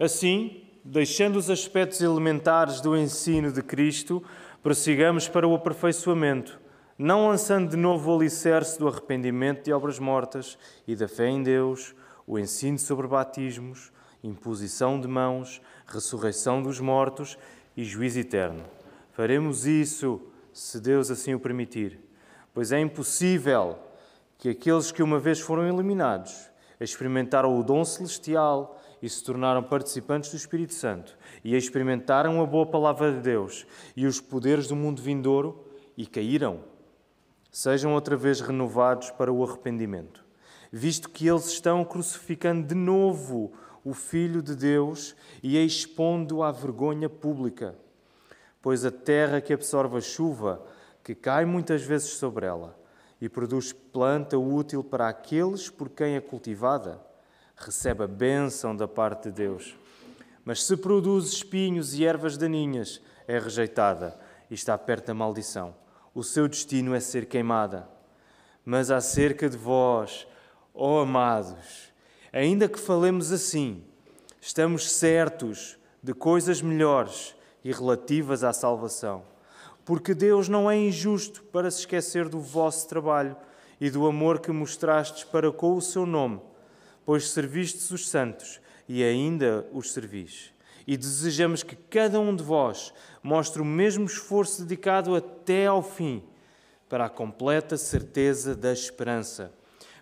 Assim, deixando os aspectos elementares do ensino de Cristo, prossigamos para o aperfeiçoamento, não lançando de novo o alicerce do arrependimento de obras mortas e da fé em Deus, o ensino sobre batismos, imposição de mãos, ressurreição dos mortos e juízo eterno. Faremos isso se Deus assim o permitir, pois é impossível que aqueles que uma vez foram eliminados experimentaram o dom celestial e se tornaram participantes do Espírito Santo e experimentaram a boa palavra de Deus e os poderes do mundo vindouro e caíram, sejam outra vez renovados para o arrependimento, visto que eles estão crucificando de novo o Filho de Deus e expondo à vergonha pública. Pois a terra que absorve a chuva, que cai muitas vezes sobre ela, e produz planta útil para aqueles por quem é cultivada, recebe a bênção da parte de Deus. Mas se produz espinhos e ervas daninhas, é rejeitada e está perto da maldição. O seu destino é ser queimada. Mas acerca de vós, ó amados, ainda que falemos assim, estamos certos de coisas melhores e relativas à salvação porque Deus não é injusto para se esquecer do vosso trabalho e do amor que mostrastes para com o seu nome, pois servistes os santos e ainda os servis. E desejamos que cada um de vós mostre o mesmo esforço dedicado até ao fim, para a completa certeza da esperança,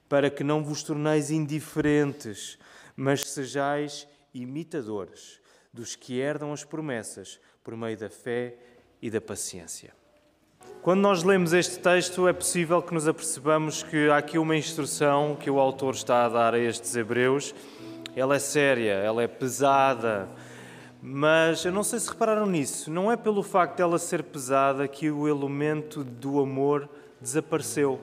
para que não vos torneis indiferentes, mas sejais imitadores dos que herdam as promessas por meio da fé e da paciência. Quando nós lemos este texto, é possível que nos apercebamos que há aqui uma instrução que o autor está a dar a estes hebreus. Ela é séria, ela é pesada, mas eu não sei se repararam nisso, não é pelo facto dela ser pesada que o elemento do amor desapareceu.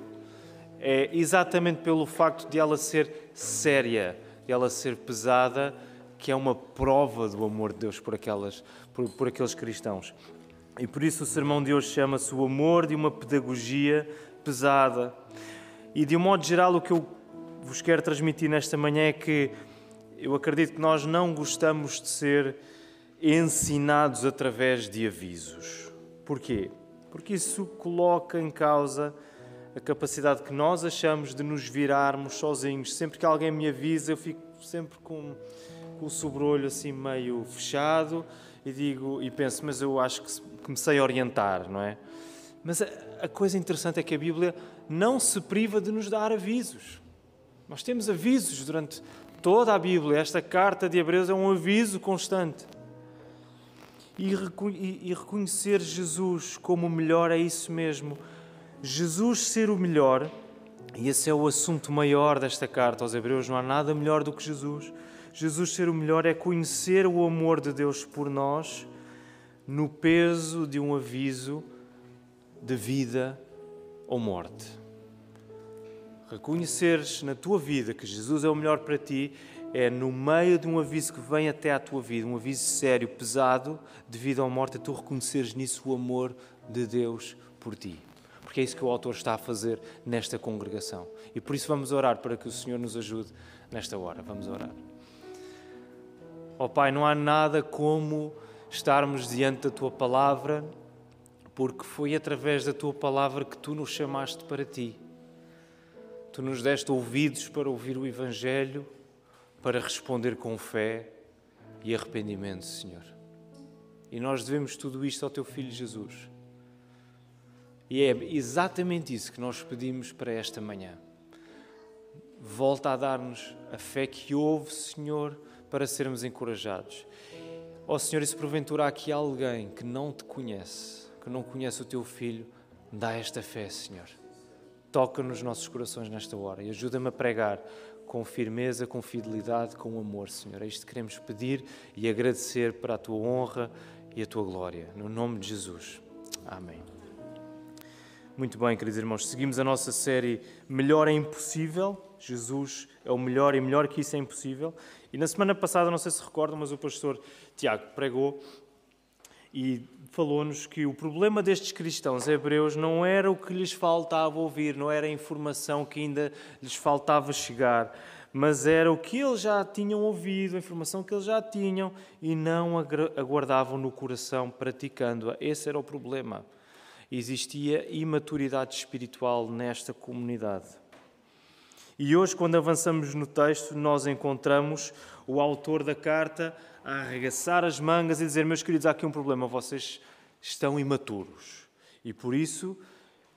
É exatamente pelo facto de ela ser séria, de ela ser pesada, que é uma prova do amor de Deus por, aquelas, por, por aqueles cristãos. E por isso o sermão de hoje chama-se O Amor de uma Pedagogia Pesada. E de um modo geral, o que eu vos quero transmitir nesta manhã é que eu acredito que nós não gostamos de ser ensinados através de avisos. Porquê? Porque isso coloca em causa a capacidade que nós achamos de nos virarmos sozinhos. Sempre que alguém me avisa, eu fico sempre com, com o sobrolho assim meio fechado e digo e penso, mas eu acho que comecei a orientar, não é? Mas a, a coisa interessante é que a Bíblia não se priva de nos dar avisos. Nós temos avisos durante toda a Bíblia. Esta carta de Hebreus é um aviso constante. E, e, reconhecer Jesus como o melhor é isso mesmo. Jesus ser o melhor, e esse é o assunto maior desta carta aos Hebreus, não há nada melhor do que Jesus. Jesus ser o melhor é conhecer o amor de Deus por nós no peso de um aviso de vida ou morte. Reconheceres na tua vida que Jesus é o melhor para ti é no meio de um aviso que vem até à tua vida, um aviso sério, pesado, de vida ou morte, é tu reconheceres nisso o amor de Deus por ti. Porque é isso que o autor está a fazer nesta congregação. E por isso vamos orar para que o Senhor nos ajude nesta hora. Vamos orar. Ó oh, Pai, não há nada como estarmos diante da Tua palavra, porque foi através da Tua palavra que Tu nos chamaste para Ti. Tu nos deste ouvidos para ouvir o Evangelho, para responder com fé e arrependimento, Senhor. E nós devemos tudo isto ao Teu Filho Jesus. E é exatamente isso que nós pedimos para esta manhã. Volta a dar-nos a fé que houve, Senhor, para sermos encorajados. Ó oh, Senhor, e se porventura há aqui alguém que não te conhece, que não conhece o teu filho, dá esta fé, Senhor. Toca nos nossos corações nesta hora e ajuda-me a pregar com firmeza, com fidelidade, com amor, Senhor. É isto que queremos pedir e agradecer para a tua honra e a tua glória. No nome de Jesus. Amém. Muito bem, queridos irmãos, seguimos a nossa série Melhor é Impossível. Jesus é o melhor e melhor que isso é impossível. E na semana passada, não sei se recordam, mas o pastor Tiago pregou e falou-nos que o problema destes cristãos hebreus não era o que lhes faltava ouvir, não era a informação que ainda lhes faltava chegar, mas era o que eles já tinham ouvido, a informação que eles já tinham e não aguardavam no coração praticando-a. Esse era o problema. Existia imaturidade espiritual nesta comunidade. E hoje, quando avançamos no texto, nós encontramos o autor da carta a arregaçar as mangas e dizer: Meus queridos, há aqui um problema, vocês estão imaturos. E por isso,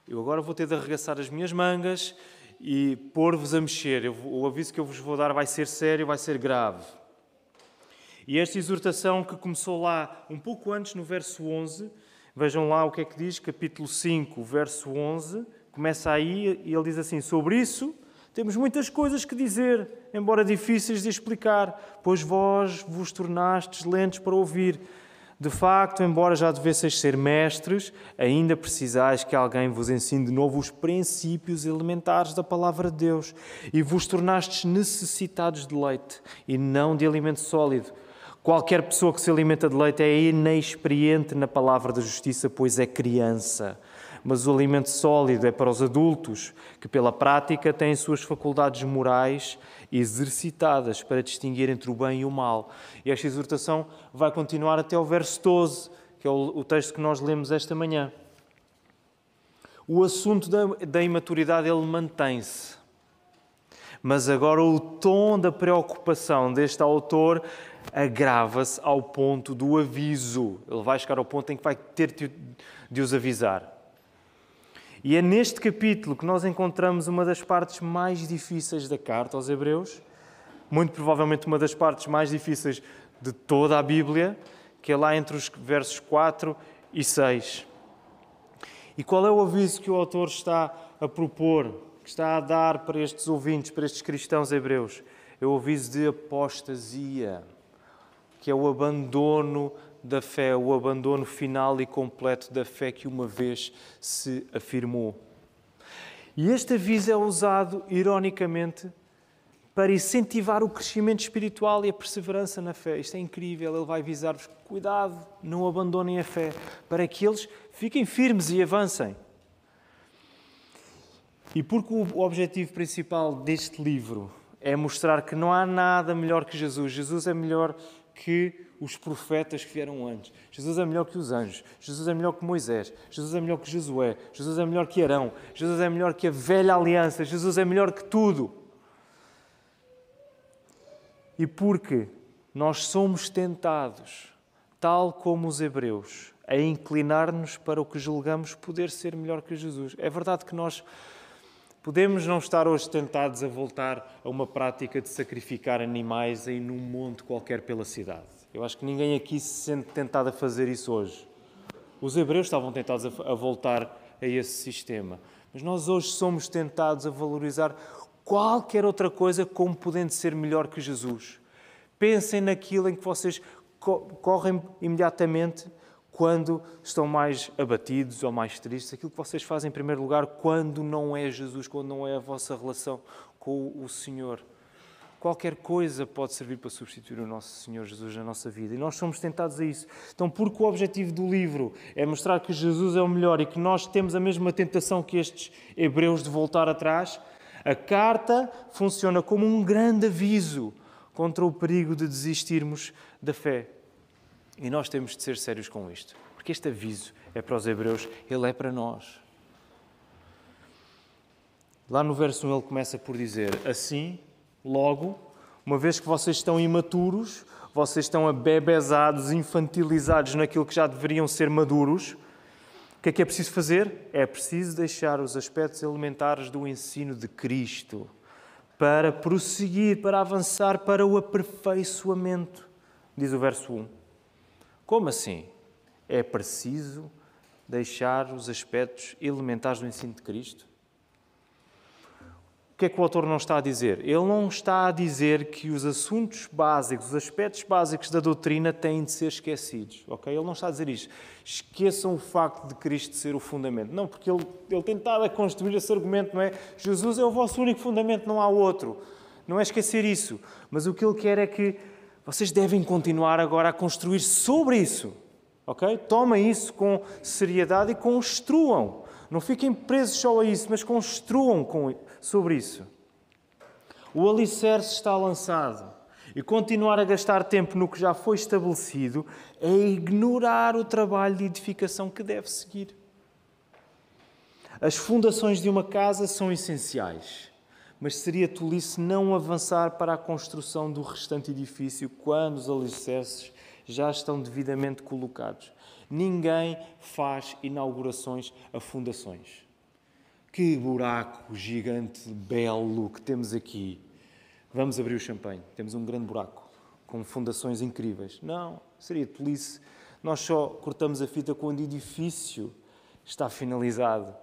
eu agora vou ter de arregaçar as minhas mangas e pôr-vos a mexer. Eu, o aviso que eu vos vou dar vai ser sério, vai ser grave. E esta exortação que começou lá um pouco antes, no verso 11, vejam lá o que é que diz, capítulo 5, verso 11, começa aí e ele diz assim: Sobre isso temos muitas coisas que dizer, embora difíceis de explicar, pois vós vos tornastes lentos para ouvir. De facto, embora já devesseis ser mestres, ainda precisais que alguém vos ensine de novo os princípios elementares da palavra de Deus e vos tornastes necessitados de leite e não de alimento sólido. Qualquer pessoa que se alimenta de leite é inexperiente na palavra da justiça, pois é criança mas o alimento sólido é para os adultos, que pela prática têm suas faculdades morais exercitadas para distinguir entre o bem e o mal. E esta exortação vai continuar até o verso 12, que é o texto que nós lemos esta manhã. O assunto da, da imaturidade ele mantém-se. Mas agora o tom da preocupação deste autor agrava-se ao ponto do aviso. Ele vai chegar ao ponto em que vai ter de os avisar. E é neste capítulo que nós encontramos uma das partes mais difíceis da carta aos Hebreus, muito provavelmente uma das partes mais difíceis de toda a Bíblia, que é lá entre os versos 4 e 6. E qual é o aviso que o autor está a propor, que está a dar para estes ouvintes, para estes cristãos hebreus? É o aviso de apostasia, que é o abandono da fé, o abandono final e completo da fé que uma vez se afirmou. E este aviso é usado, ironicamente, para incentivar o crescimento espiritual e a perseverança na fé. Isto é incrível, ele vai avisar-vos: cuidado, não abandonem a fé, para que eles fiquem firmes e avancem. E porque o objetivo principal deste livro é mostrar que não há nada melhor que Jesus, Jesus é melhor que os profetas que vieram antes. Jesus é melhor que os anjos. Jesus é melhor que Moisés. Jesus é melhor que Josué. Jesus é melhor que Arão. Jesus é melhor que a velha aliança. Jesus é melhor que tudo. E porque nós somos tentados, tal como os hebreus, a inclinar-nos para o que julgamos poder ser melhor que Jesus. É verdade que nós podemos não estar hoje tentados a voltar a uma prática de sacrificar animais em num monte qualquer pela cidade. Eu acho que ninguém aqui se sente tentado a fazer isso hoje. Os hebreus estavam tentados a, voltar a esse sistema. Mas nós hoje somos tentados a valorizar qualquer outra coisa como podendo ser melhor que Jesus. Pensem naquilo em que vocês correm imediatamente quando estão mais abatidos ou mais tristes, aquilo que vocês fazem em primeiro lugar quando não é Jesus, quando não é a vossa relação com o Senhor. Qualquer coisa pode servir para substituir o nosso Senhor Jesus na nossa vida. E nós somos tentados a isso. Então, porque o objetivo do livro é mostrar que Jesus é o melhor e que nós temos a mesma tentação que estes hebreus de voltar atrás, a carta funciona como um grande aviso contra o perigo de desistirmos da fé. E nós temos de ser sérios com isto. Porque este aviso é para os hebreus, ele é para nós. Lá no verso 1 ele começa por dizer: Assim Logo, uma vez que vocês estão imaturos, vocês estão abebezados, infantilizados naquilo que já deveriam ser maduros, o que é que é preciso fazer? É preciso deixar os aspectos elementares do ensino de Cristo para prosseguir, para avançar para o aperfeiçoamento, diz o verso 1. Como assim? É preciso deixar os aspectos elementares do ensino de Cristo? que é que o autor não está a dizer? Ele não está a dizer que os assuntos básicos, os aspectos básicos da doutrina têm de ser esquecidos. ok? Ele não está a dizer isto. Esqueçam o facto de Cristo ser o fundamento. Não, porque ele, ele tem estado a construir esse argumento, não é? Jesus é o vosso único fundamento, não há outro. Não é esquecer isso. Mas o que ele quer é que vocês devem continuar agora a construir sobre isso. ok? Tomem isso com seriedade e construam. Não fiquem presos só a isso, mas construam com, sobre isso. o alicerce está lançado. E continuar a gastar tempo no que já foi estabelecido é ignorar o trabalho de edificação que deve seguir. As fundações de uma casa são essenciais, mas seria tolice não avançar para a construção do restante edifício quando os alicerces já estão devidamente colocados. Ninguém faz inaugurações a fundações. Que buraco gigante, belo que temos aqui. Vamos abrir o champanhe. Temos um grande buraco com fundações incríveis. Não, seria tolice. Nós só cortamos a fita quando o edifício está finalizado.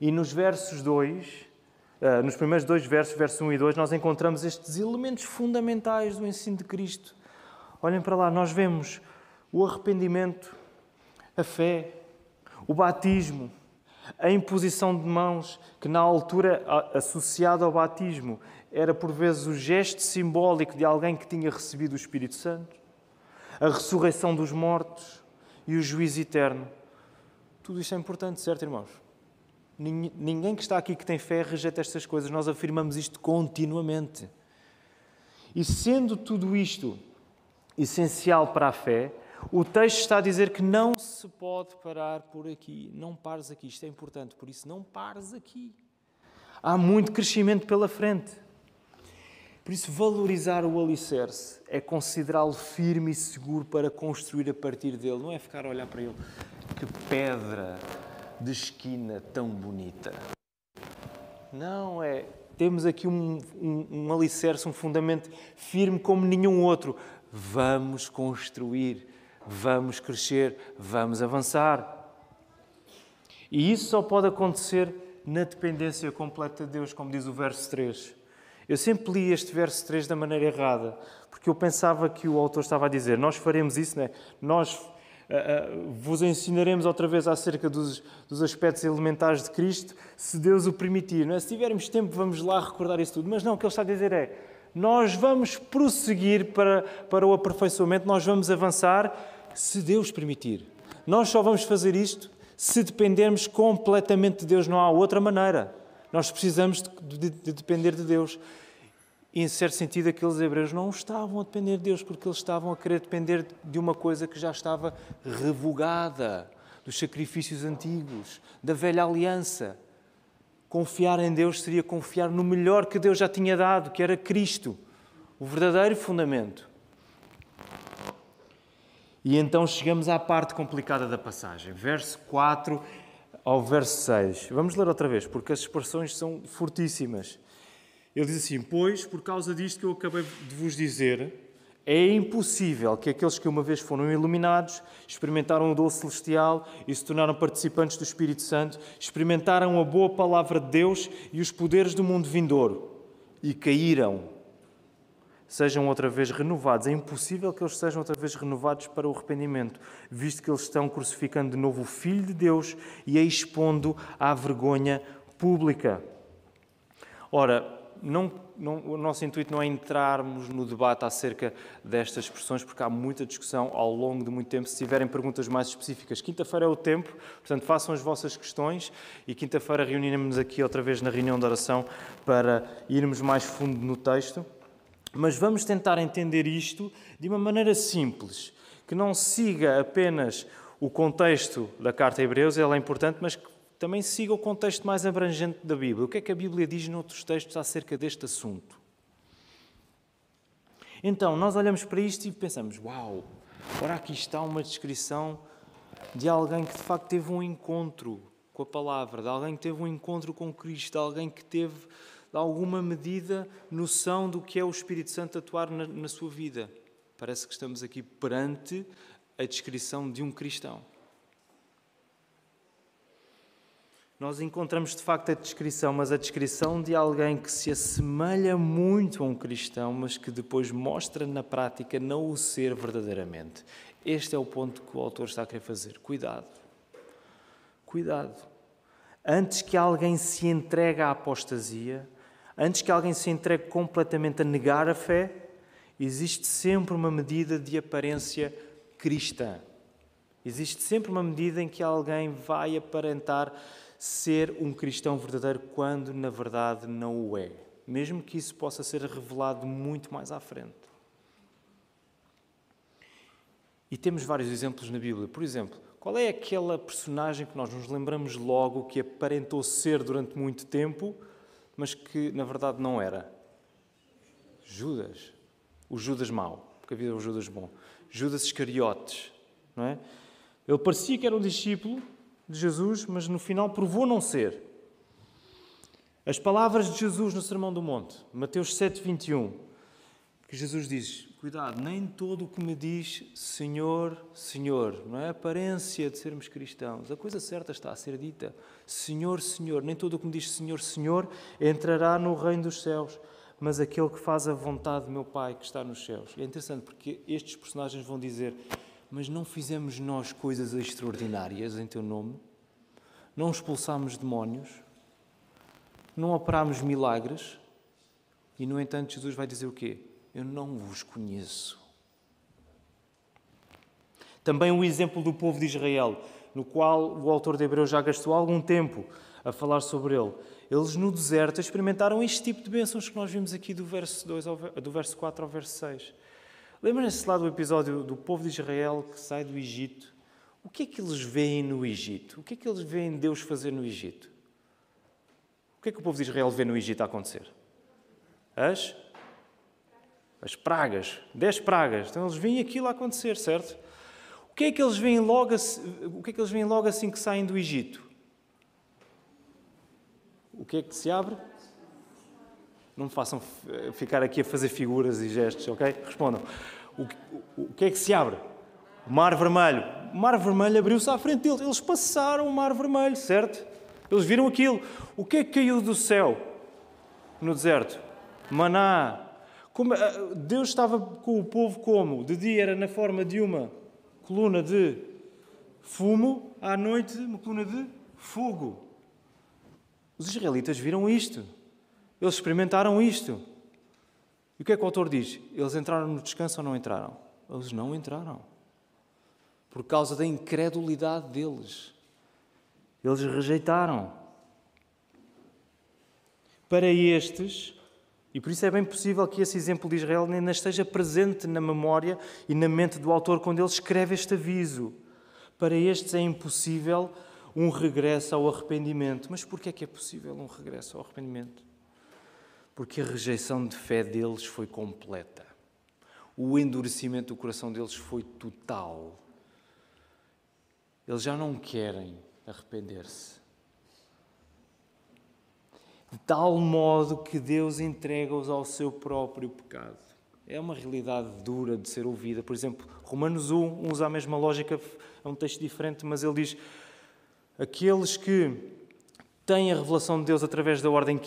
E nos versos 2, eh, nos primeiros dois versos, versos 1 e 2, nós encontramos estes elementos fundamentais do ensino de Cristo. Olhem para lá, nós vemos o arrependimento, a fé, o batismo, a imposição de mãos, que na altura associado ao batismo era por vezes o gesto simbólico de alguém que tinha recebido o Espírito Santo, a ressurreição dos mortos e o juízo eterno. Tudo isto é importante, certo, irmãos? Ninguém que está aqui que tem fé rejeita estas coisas, nós afirmamos isto continuamente. E sendo tudo isto essencial para a fé, o texto está a dizer que não se pode parar por aqui. Não pares aqui. Isto é importante, por isso não pares aqui. Há muito crescimento pela frente. Por isso, valorizar o alicerce é considerá-lo firme e seguro para construir a partir dele. Não é ficar a olhar para ele. Que pedra de esquina tão bonita. Não, é. Temos aqui um, um, um alicerce, um fundamento firme como nenhum outro. Vamos construir vamos crescer, vamos avançar. E isso só pode acontecer na dependência completa de Deus, como diz o verso 3. Eu sempre li este verso 3 da maneira errada, porque eu pensava que o autor estava a dizer: Nós faremos isso, né? nós uh, uh, vos ensinaremos outra vez acerca dos, dos, aspectos elementares de Cristo, se Deus o permitir. É? Se tivermos tempo, vamos lá recordar isso tudo. Mas não, o que ele está a dizer é: nós vamos prosseguir para, para o aperfeiçoamento, nós vamos avançar se Deus permitir. Nós só vamos fazer isto se dependermos completamente de Deus, não há outra maneira. Nós precisamos de, de, de depender de Deus. E, em certo sentido, aqueles hebreus não estavam a depender de Deus, porque eles estavam a querer depender de uma coisa que já estava revogada dos sacrifícios antigos, da velha aliança. Confiar em Deus seria confiar no melhor que Deus já tinha dado, que era Cristo, o verdadeiro fundamento. E então chegamos à parte complicada da passagem, verso 4 ao verso 6. Vamos ler outra vez, porque as expressões são fortíssimas. Ele diz assim: Pois, por causa disto que eu acabei de vos dizer, é impossível que aqueles que uma vez foram iluminados, experimentaram o dom celestial e se tornaram participantes do Espírito Santo, experimentaram a boa palavra de Deus e os poderes do mundo vindouro e caíram, sejam outra vez renovados. É impossível que eles sejam outra vez renovados para o arrependimento, visto que eles estão crucificando de novo o Filho de Deus e a expondo à vergonha pública. Ora, não, não, o nosso intuito não é entrarmos no debate acerca destas expressões, porque há muita discussão ao longo de muito tempo. Se tiverem perguntas mais específicas, quinta-feira é o tempo, portanto, façam as vossas questões e quinta-feira reuniremos-nos aqui outra vez na reunião de oração para irmos mais fundo no texto. Mas vamos tentar entender isto de uma maneira simples, que não siga apenas o contexto da carta a Hebreus, ela é importante, mas que também siga o contexto mais abrangente da Bíblia. O que é que a Bíblia diz noutros textos acerca deste assunto? Então, nós olhamos para isto e pensamos: uau, ora aqui está uma descrição de alguém que de facto teve um encontro com a palavra, de alguém que teve um encontro com Cristo, de alguém que teve, de alguma medida, noção do que é o Espírito Santo atuar na, na sua vida. Parece que estamos aqui perante a descrição de um cristão. Nós encontramos de facto a descrição, mas a descrição de alguém que se assemelha muito a um cristão, mas que depois mostra na prática não o ser verdadeiramente. Este é o ponto que o autor está a querer fazer. Cuidado. Cuidado. Antes que alguém se entregue à apostasia, antes que alguém se entregue completamente a negar a fé, existe sempre uma medida de aparência cristã. Existe sempre uma medida em que alguém vai aparentar ser um cristão verdadeiro quando na verdade não o é. mesmo que isso possa ser revelado muito mais à frente. E temos vários exemplos na Bíblia. Por exemplo, qual é aquela personagem que nós nos lembramos logo que aparentou ser durante muito tempo, mas que na verdade não era? Judas. O Judas mau, porque havia o Judas bom. Judas Iscariotes, não é? Ele parecia que era um discípulo de Jesus, mas no final provou não ser. As palavras de Jesus no Sermão do Monte, Mateus 7, 21, que Jesus diz: Cuidado, nem todo o que me diz Senhor, Senhor, não é a aparência de sermos cristãos. A coisa certa está a ser dita: Senhor, Senhor. Nem todo o que me diz Senhor, Senhor entrará no reino dos céus, mas aquele que faz a vontade do meu Pai que está nos céus. É interessante porque estes personagens vão dizer: Mas não fizemos nós coisas extraordinárias em teu nome? Não expulsámos demónios? Não operámos milagres? E no entanto, Jesus vai dizer o quê? Eu não vos conheço. Também o exemplo do povo de Israel, no qual o autor de Hebreus já gastou algum tempo a falar sobre ele. Eles no deserto experimentaram este tipo de bênçãos que nós vimos aqui do verso, 2 ao, do verso 4 ao verso 6. Lembram-se lá do episódio do povo de Israel que sai do Egito? O que é que eles veem no Egito? O que é que eles veem Deus fazer no Egito? O que é que o povo de Israel vê no Egito a acontecer? As as pragas, dez pragas. Então eles veem aquilo a acontecer, certo? O que é que eles veem logo, o que é que eles veem logo assim que saem do Egito? O que é que se abre? Não me façam ficar aqui a fazer figuras e gestos, ok? Respondam. O que, o que é que se abre? O Mar Vermelho. O Mar Vermelho abriu-se à frente deles. Eles passaram o Mar Vermelho, certo? Eles viram aquilo. O que é que caiu do céu no deserto? Maná, como, eh, Deus estava com o povo como? De dia era na forma de uma coluna de fumo, à noite uma coluna de fogo. Os israelitas viram isto. Eles experimentaram isto. E o que é que o autor diz? Eles entraram no descanso ou não entraram? Eles não entraram. Por causa da incredulidade deles. Eles rejeitaram. Para estes, e por isso é bem possível que esse exemplo de Israel ainda esteja presente na memória e na mente do autor quando ele escreve este aviso. Para estes é impossível um regresso ao arrependimento. Mas por que é que é possível um regresso ao arrependimento? Porque a rejeição de fé deles foi completa. O endurecimento do coração deles foi total. Eles já não querem arrepender-se de tal modo que Deus entrega-os ao seu próprio pecado. É uma realidade dura de ser ouvida. Por exemplo, Romanos 1 usa a mesma lógica, é um texto diferente, mas ele diz: aqueles que têm a revelação de Deus através da ordem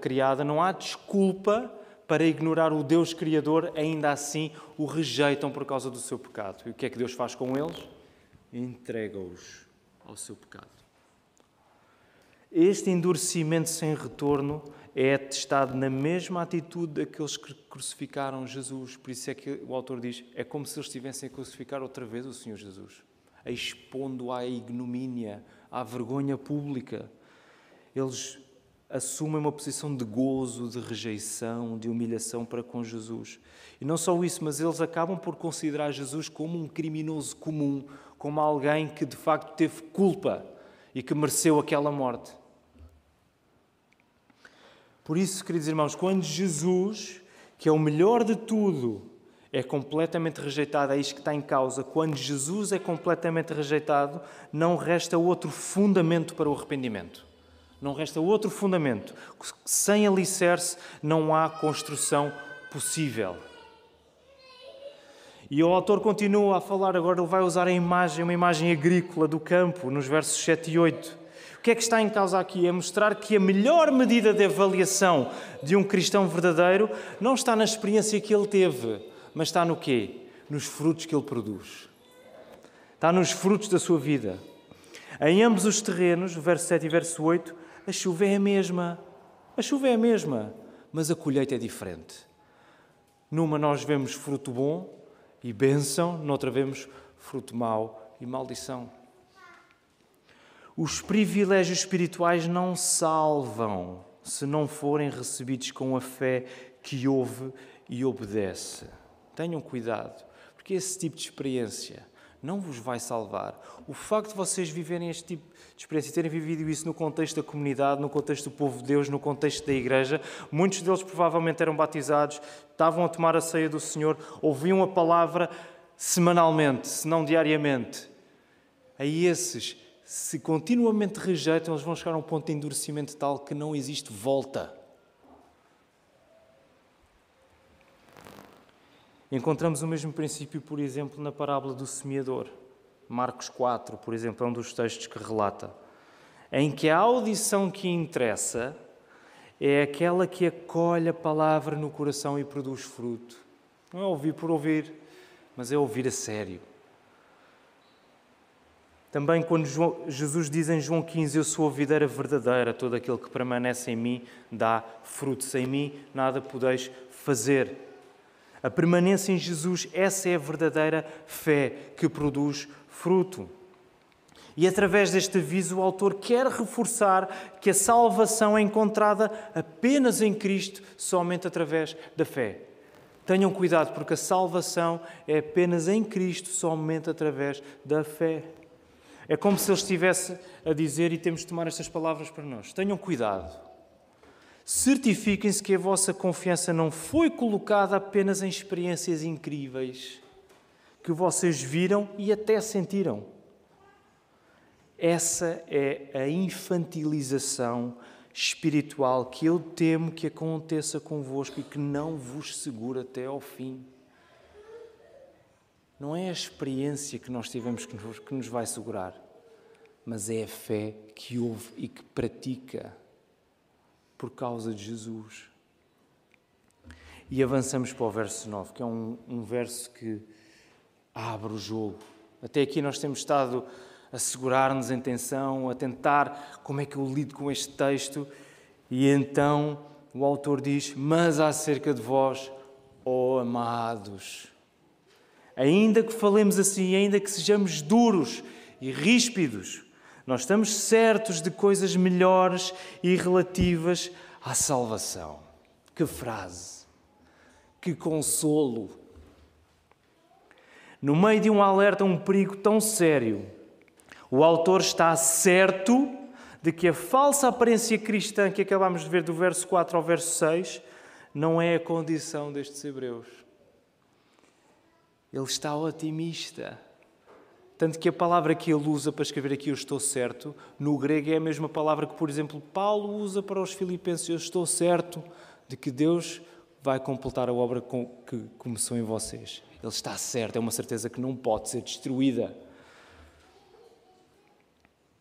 criada, não há desculpa para ignorar o Deus Criador, ainda assim o rejeitam por causa do seu pecado. E o que é que Deus faz com eles? Entrega-os ao seu pecado. Este endurecimento sem retorno é atestado na mesma atitude daqueles que crucificaram Jesus. Por isso é que o autor diz: é como se eles estivessem a crucificar outra vez o Senhor Jesus, expondo à ignomínia, à vergonha pública. Eles assumem uma posição de gozo, de rejeição, de humilhação para com Jesus. E não só isso, mas eles acabam por considerar Jesus como um criminoso comum, como alguém que de facto teve culpa e que mereceu aquela morte. Por isso, queridos irmãos, quando Jesus, que é o melhor de tudo, é completamente rejeitado, é isto que está em causa. Quando Jesus é completamente rejeitado, não resta outro fundamento para o arrependimento. Não resta outro fundamento. Sem alicerce não há construção possível. E o autor continua a falar, agora ele vai usar a imagem, uma imagem agrícola do campo, nos versos 7 e 8 que é que está em causa aqui? É mostrar que a melhor medida de avaliação de um cristão verdadeiro não está na experiência que ele teve, mas está no quê? Nos frutos que ele produz. Está nos frutos da sua vida. Em ambos os terrenos, verso 7 e verso 8, a chuva é a mesma. A chuva é a mesma, mas a colheita é diferente. Numa nós vemos fruto bom e bênção, noutra vemos fruto mau e maldição. Os privilégios espirituais não salvam, se não forem recebidos com a fé que ouve e obedece. Tenham cuidado, porque esse tipo de experiência não vos vai salvar. O facto de vocês viverem este tipo de experiência, terem vivido isso no contexto da comunidade, no contexto do povo de Deus, no contexto da igreja, muitos deles provavelmente eram batizados, estavam a tomar a ceia do Senhor, ouviam a palavra semanalmente, se não diariamente. A esses, se continuamente rejeitam, eles vão chegar a um ponto de endurecimento tal que não existe volta. Encontramos o mesmo princípio, por exemplo, na parábola do semeador. Marcos 4, por exemplo, é um dos textos que relata. Em que a audição que interessa é aquela que acolhe a palavra no coração e produz fruto. Não é ouvir por ouvir, mas é ouvir a sério. Também quando Jesus diz em João 15, Eu sou a videira verdadeira, todo aquele que permanece em mim dá fruto. Sem mim nada podeis fazer. A permanência em Jesus, essa é a verdadeira fé que produz fruto. E através deste aviso, o autor quer reforçar que a salvação é encontrada apenas em Cristo, somente através da fé. Tenham cuidado, porque a salvação é apenas em Cristo, somente através da fé. É como se ele estivesse a dizer, e temos de tomar estas palavras para nós: tenham cuidado certifiquem-se que a vossa confiança não foi colocada apenas em experiências incríveis que vocês viram e até sentiram. Essa é a infantilização espiritual que eu temo que aconteça convosco e que não vos segura até ao fim. Não é a experiência que nós tivemos que nos vai segurar, mas é a fé que ouve e que pratica por causa de Jesus. E avançamos para o verso 9, que é um, um verso que abre o jogo. Até aqui nós temos estado a segurar-nos em tensão, a tentar como é que eu lido com este texto, e então o autor diz: Mas acerca de vós, ó oh amados, ainda que falemos assim, ainda que sejamos duros e ríspidos, nós estamos certos de coisas melhores e relativas à salvação. Que frase! Que consolo! No meio de um alerta, um perigo tão sério, o autor está certo de que a falsa aparência cristã que acabamos de ver do verso 4 ao verso 6 não é a condição destes hebreus. Ele está otimista. Tanto que a palavra que ele usa para escrever aqui, eu estou certo, no grego é a mesma palavra que, por exemplo, Paulo usa para os filipenses, eu estou certo de que Deus vai completar a obra que começou em vocês. Ele está certo, é uma certeza que não pode ser destruída.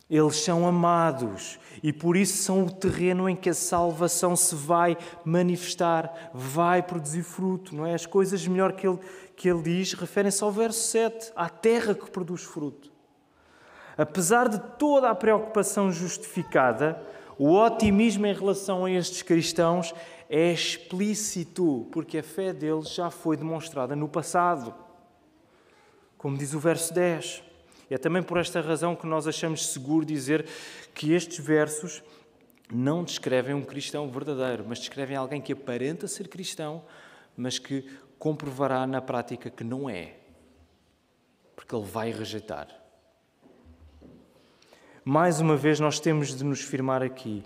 Eles são amados e por isso são o terreno em que a salvação se vai manifestar, vai produzir fruto, não é? As coisas melhor que ele, que ele diz referem-se ao verso 7, à terra que produz fruto. Apesar de toda a preocupação justificada, o otimismo em relação a estes cristãos é explícito, porque a fé deles já foi demonstrada no passado. Como diz o verso 10. É também por esta razão que nós achamos seguro dizer que estes versos não descrevem um cristão verdadeiro, mas descrevem alguém que aparenta ser cristão, mas que comprovará na prática que não é, porque ele vai rejeitar. Mais uma vez, nós temos de nos firmar aqui.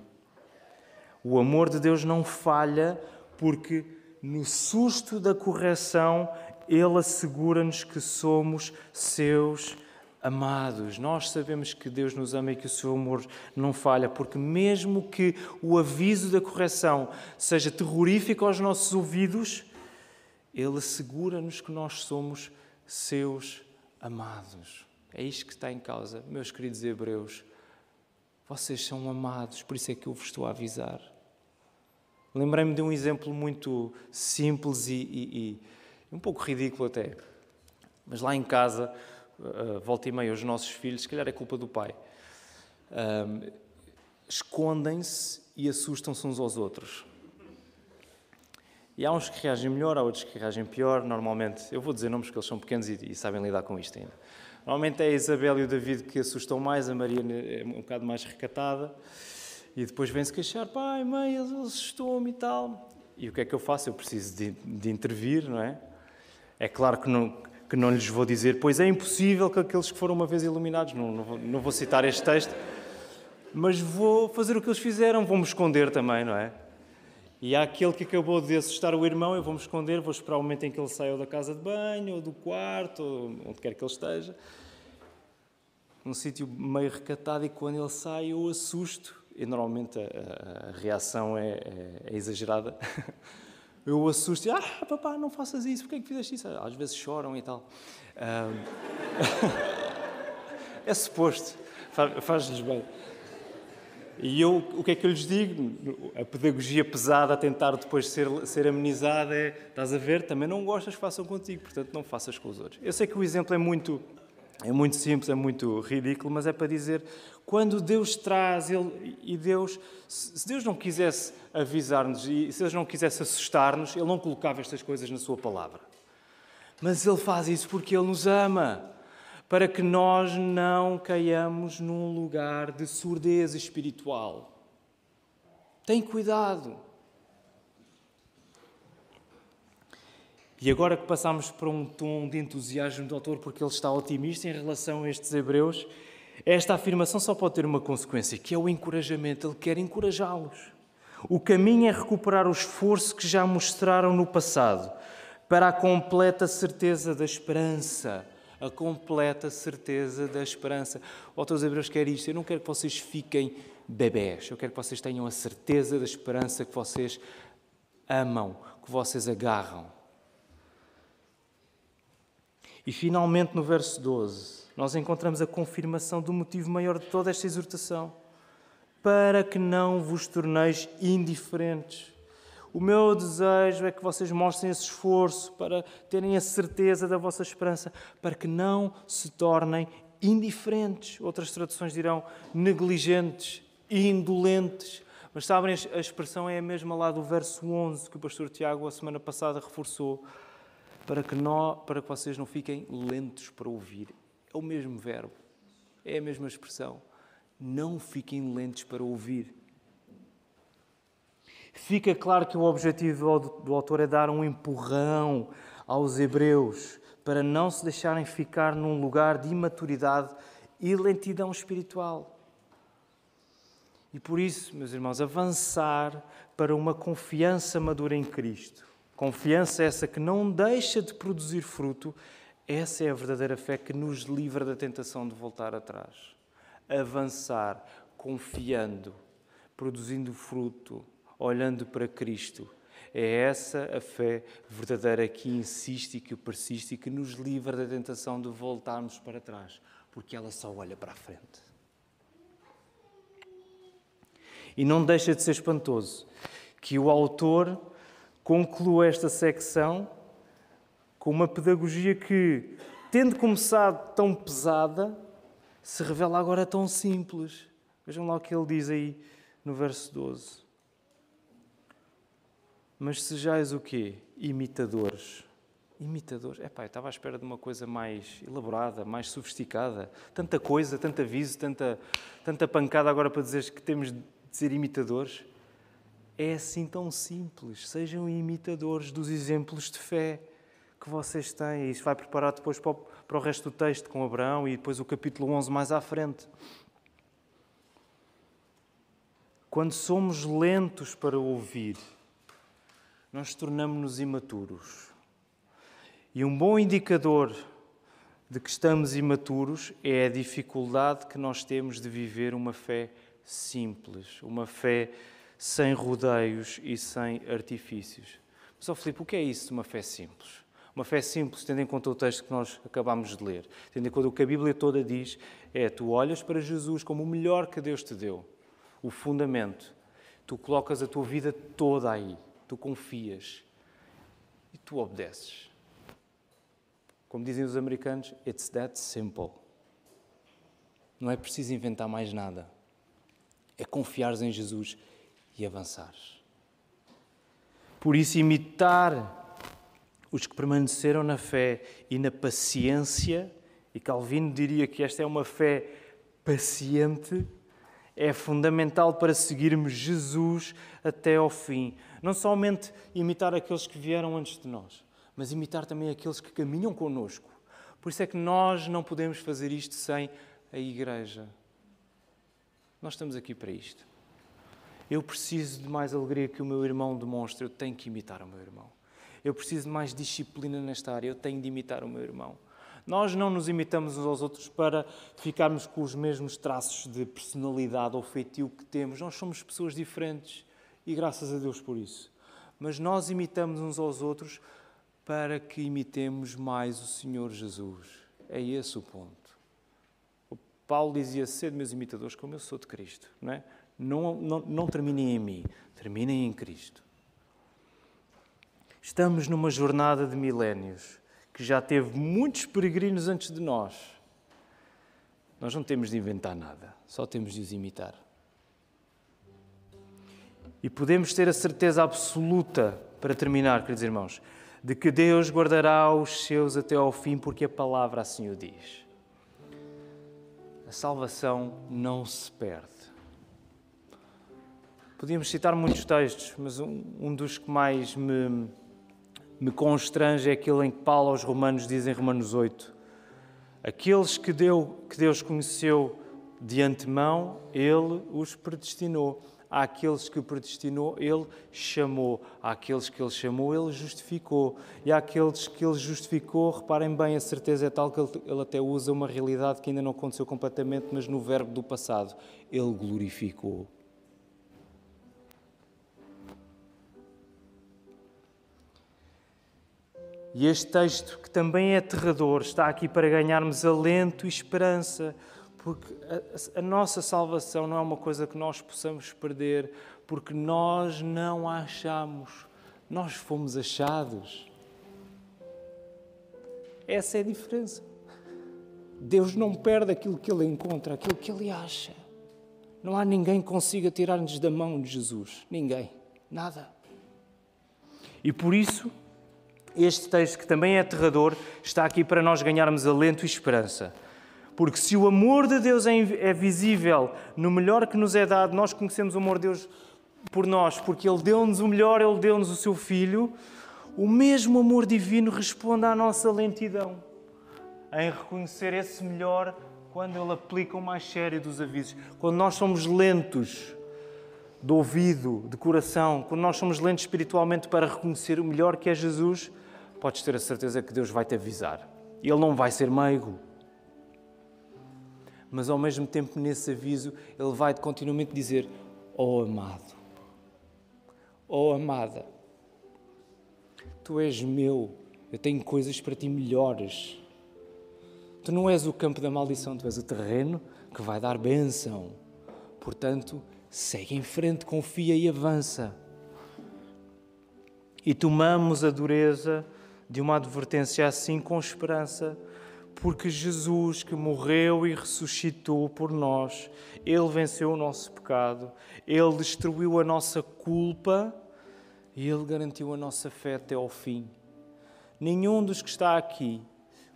O amor de Deus não falha, porque no susto da correção, Ele assegura-nos que somos seus Amados, nós sabemos que Deus nos ama e que o seu amor não falha, porque mesmo que o aviso da correção seja terrorífico aos nossos ouvidos, Ele assegura-nos que nós somos seus amados. É isto que está em causa, meus queridos hebreus. Vocês são amados, por isso é que eu vos estou a avisar. Lembrei-me de um exemplo muito simples e, e, e um pouco ridículo até. Mas lá em casa uh, volta e meia, os nossos filhos, se calhar é culpa do pai, uh, escondem-se e assustam-se uns aos outros. E há uns que reagem melhor, há outros que reagem pior. Normalmente, eu vou dizer nomes porque eles são pequenos e, e sabem lidar com isto ainda. Normalmente é a Isabel e o David que assustam mais, a Maria é um bocado mais recatada. E depois vem-se queixar, pai, mãe, ele assustou-me e tal. E o que é que eu faço? Eu preciso de, de intervir, não é? É claro que não, que não lhes vou dizer, pois é impossível que aqueles que foram uma vez iluminados, não, não, vou, não vou citar este texto, mas vou fazer o que eles fizeram, vou-me esconder também, não é? E há aquele que acabou de assustar o irmão, eu vou-me esconder, vou esperar o momento em que ele saia da casa de banho, ou do quarto, ou onde quer que ele esteja. Num sítio meio recatado, e quando ele sai, eu assusto. E normalmente a, a reação é, é, é, exagerada. Eu assusto e, ah, papá, não faças isso, porquê é que fizeste isso? Às vezes choram e tal. é suposto, faz-lhes bem. E eu, o que é que eu lhes digo? A pedagogia pesada a tentar depois ser, ser amenizada é: estás a ver, também não gostas, façam contigo, portanto não faças com os outros. Eu sei que o exemplo é muito, é muito simples, é muito ridículo, mas é para dizer: quando Deus traz, ele, e Deus, se Deus não quisesse avisar-nos e se Deus não quisesse assustar-nos, Ele não colocava estas coisas na Sua palavra. Mas Ele faz isso porque Ele nos ama para que nós não caiamos num lugar de surdez espiritual. Tem cuidado. E agora que passamos para um tom de entusiasmo do autor, porque ele está otimista em relação a estes hebreus, esta afirmação só pode ter uma consequência, que é o encorajamento. Ele quer encorajá-los. O caminho é recuperar o esforço que já mostraram no passado, para a completa certeza da esperança a completa certeza da esperança. O autor dos Hebreus quer isto. Eu não quero que vocês fiquem bebés. Eu quero que vocês tenham a certeza da esperança que vocês amam, que vocês agarram. E finalmente, no verso 12, nós encontramos a confirmação do motivo maior de toda esta exortação: para que não vos torneis indiferentes o meu desejo é que vocês mostrem esse esforço para terem a certeza da vossa esperança, para que não se tornem indiferentes. Outras traduções dirão negligentes, indolentes. Mas sabem, a expressão é a mesma lá do verso 11 que o pastor Tiago a semana passada reforçou, para que, não, para que vocês não fiquem lentos para ouvir. É o mesmo verbo, é a mesma expressão. Não fiquem lentos para ouvir. Fica claro que o objetivo do autor é dar um empurrão aos hebreus para não se deixarem ficar num lugar de imaturidade e lentidão espiritual. E por isso, meus irmãos, avançar para uma confiança madura em Cristo, confiança essa que não deixa de produzir fruto, essa é a verdadeira fé que nos livra da tentação de voltar atrás. Avançar confiando, produzindo fruto, olhando para Cristo. É essa a fé verdadeira que insiste e que persiste e que nos livra da tentação de voltarmos para trás, porque ela só olha para a frente. E não deixa de ser espantoso que o autor conclua esta secção com uma pedagogia que, tendo começado tão pesada, se revela agora tão simples. Vejam lá o que ele diz aí no verso 12. Mas sejais o quê? Imitadores. Imitadores. Epá, eu estava à espera de uma coisa mais elaborada, mais sofisticada. Tanta coisa, tanto aviso, tanta, tanta pancada agora para dizeres que temos de ser imitadores. É assim tão simples. Sejam imitadores dos exemplos de fé que vocês têm. Isso vai preparar depois para o, para o resto do texto com Abraão e depois o capítulo 11 mais à frente. Quando somos lentos para ouvir, nós tornamos-nos imaturos. E um bom indicador de que estamos imaturos é a dificuldade que nós temos de viver uma fé simples, uma fé sem rodeios e sem artifícios. Mas, oh Filipe, o que é isso de uma fé simples? Uma fé simples, tendo em conta o texto que nós acabámos de ler, tendo em conta o que a Bíblia toda diz, é tu olhas para Jesus como o melhor que Deus te deu, o fundamento. Tu colocas a tua vida toda aí tu confias e tu obedeces. Como dizem os americanos, it's that simple. Não é preciso inventar mais nada. É confiares em Jesus e avançares. Por isso, imitar os que permaneceram na fé e na paciência, e Calvino diria que esta é uma fé paciente, é fundamental para seguirmos Jesus até ao fim. Não somente imitar aqueles que vieram antes de nós, mas imitar também aqueles que caminham conosco. Por isso é que nós não podemos fazer isto sem a igreja. Nós estamos aqui para isto. Eu preciso de mais alegria que o meu irmão demonstre, eu tenho que imitar o meu irmão. Eu preciso de mais disciplina nesta área, eu tenho de imitar o meu irmão. Nós não nos imitamos uns aos outros para ficarmos com os mesmos traços de personalidade ou feitio que temos. Nós somos pessoas diferentes e graças a Deus por isso. Mas nós imitamos uns aos outros para que imitemos mais o Senhor Jesus. É esse o ponto. O Paulo dizia: Sede meus imitadores, como eu sou de Cristo. Não, é? não, não, não terminem em mim, terminem em Cristo. Estamos numa jornada de milénios que já teve muitos peregrinos antes de nós. Nós não temos de inventar nada, só temos de os imitar. E podemos ter a certeza absoluta, para terminar, queridos irmãos, de que Deus guardará os seus até ao fim, porque a palavra assim o diz. A salvação não se perde. Podíamos citar muitos textos, mas um, um dos que mais me me constrange é aquele em que Paulo aos Romanos diz em Romanos 8: Aqueles que, deu, que Deus conheceu de antemão, Ele os predestinou. Àqueles que predestinou, Ele chamou. Àqueles que Ele chamou, Ele justificou. E àqueles que Ele justificou, reparem bem, a certeza é tal que Ele até usa uma realidade que ainda não aconteceu completamente, mas no verbo do passado. Ele glorificou. E este texto, que também é aterrador, está aqui para ganharmos alento e esperança, porque a, a, nossa salvação não é uma coisa que nós possamos perder, porque nós não a achamos, nós fomos achados. Essa é a diferença. Deus não perde aquilo que Ele encontra, aquilo que Ele acha. Não há ninguém que consiga tirar-nos da mão de Jesus. Ninguém. Nada. E por isso este texto, que também é aterrador, está aqui para nós ganharmos alento e esperança. Porque se o amor de Deus é, é visível no melhor que nos é dado, nós conhecemos o amor de Deus por nós, porque Ele deu-nos o melhor, Ele deu-nos o seu Filho, o mesmo amor divino responde à nossa lentidão em reconhecer esse melhor quando Ele aplica o mais sério dos avisos. Quando nós somos lentos de ouvido, de coração, quando nós somos lentos espiritualmente para reconhecer o melhor que é Jesus, podes ter a certeza que Deus vai te avisar. Ele não vai ser meigo. Mas ao mesmo tempo, nesse aviso, Ele vai continuamente dizer: Oh amado, oh amada, tu és meu, eu tenho coisas para ti melhores. Tu não és o campo da maldição, tu és o terreno que vai dar bênção. Portanto, segue em frente, confia e avança. E tomamos a dureza de uma advertência assim com esperança, porque Jesus, que morreu e ressuscitou por nós, Ele venceu o nosso pecado, Ele destruiu a nossa culpa e Ele garantiu a nossa fé até ao fim. Nenhum dos que está aqui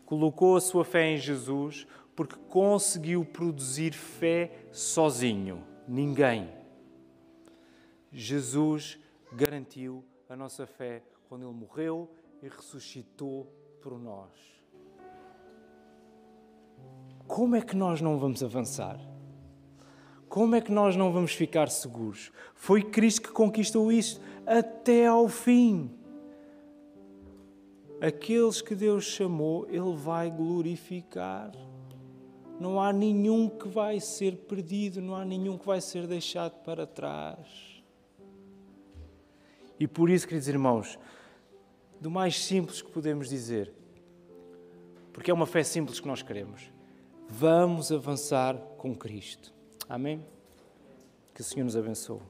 colocou a sua fé em Jesus porque conseguiu produzir fé sozinho. Ninguém. Jesus garantiu a nossa fé quando Ele morreu e ressuscitou por nós. Como é que nós não vamos avançar? Como é que nós não vamos ficar seguros? Foi Cristo que conquistou isto até ao fim. Aqueles que Deus chamou, Ele vai glorificar. Não há nenhum que vai ser perdido, não há nenhum que vai ser deixado para trás. E por isso, queridos irmãos, do mais simples que podemos dizer, porque é uma fé simples que nós queremos. Vamos avançar com Cristo. Amém? Que o Senhor nos abençoe.